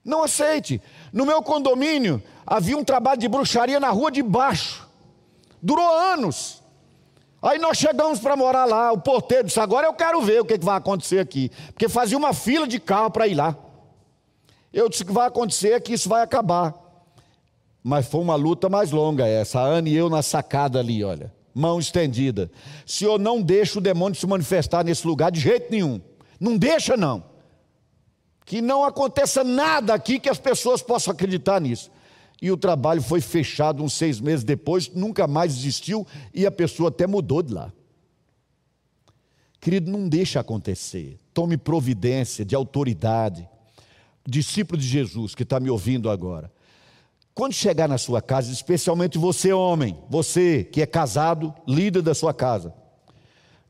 Speaker 1: Não aceite. No meu condomínio havia um trabalho de bruxaria na rua de baixo. Durou anos. Aí nós chegamos para morar lá. O porteiro disse: Agora eu quero ver o que, vai acontecer aqui. Porque fazia uma fila de carro para ir lá. Eu disse: O que vai acontecer é que isso vai acabar. Mas foi uma luta mais longa essa. A Ana e eu na sacada ali, olha. Mão estendida. Senhor, não deixa o demônio se manifestar nesse lugar de jeito nenhum. Não deixa, não que não aconteça nada aqui que as pessoas possam acreditar nisso. E o trabalho foi fechado uns seis meses depois, nunca mais existiu e a pessoa até mudou de lá. Querido, não deixe acontecer. Tome providência de autoridade. Discípulo de Jesus que está me ouvindo agora. Quando chegar na sua casa, especialmente você, homem, você que é casado, líder da sua casa,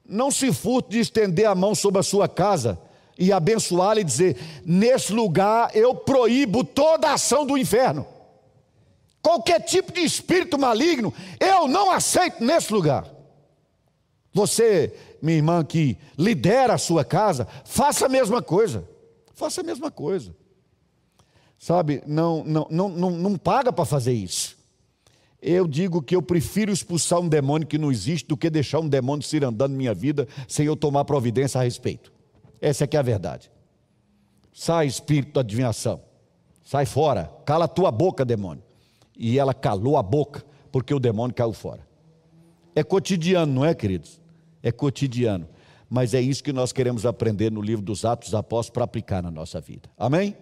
Speaker 1: não se furte de estender a mão sobre a sua casa e abençoá-la e dizer: nesse lugar eu proíbo toda ação do inferno. Qualquer tipo de espírito maligno, eu não aceito nesse lugar. Você, minha irmã, que lidera a sua casa, faça a mesma coisa. Faça a mesma coisa. Sabe, não, não, não, não, não paga para fazer isso. Eu digo que eu prefiro expulsar um demônio que não existe do que deixar um demônio se andando minha vida sem eu tomar providência a respeito. Essa é que é a verdade. Sai, espírito da adivinhação. Sai fora. Cala a tua boca, demônio. E ela calou a boca, porque o demônio caiu fora. É cotidiano, não é, queridos? É cotidiano. Mas é isso que nós queremos aprender no livro dos Atos dos Apóstolos para aplicar na nossa vida. Amém?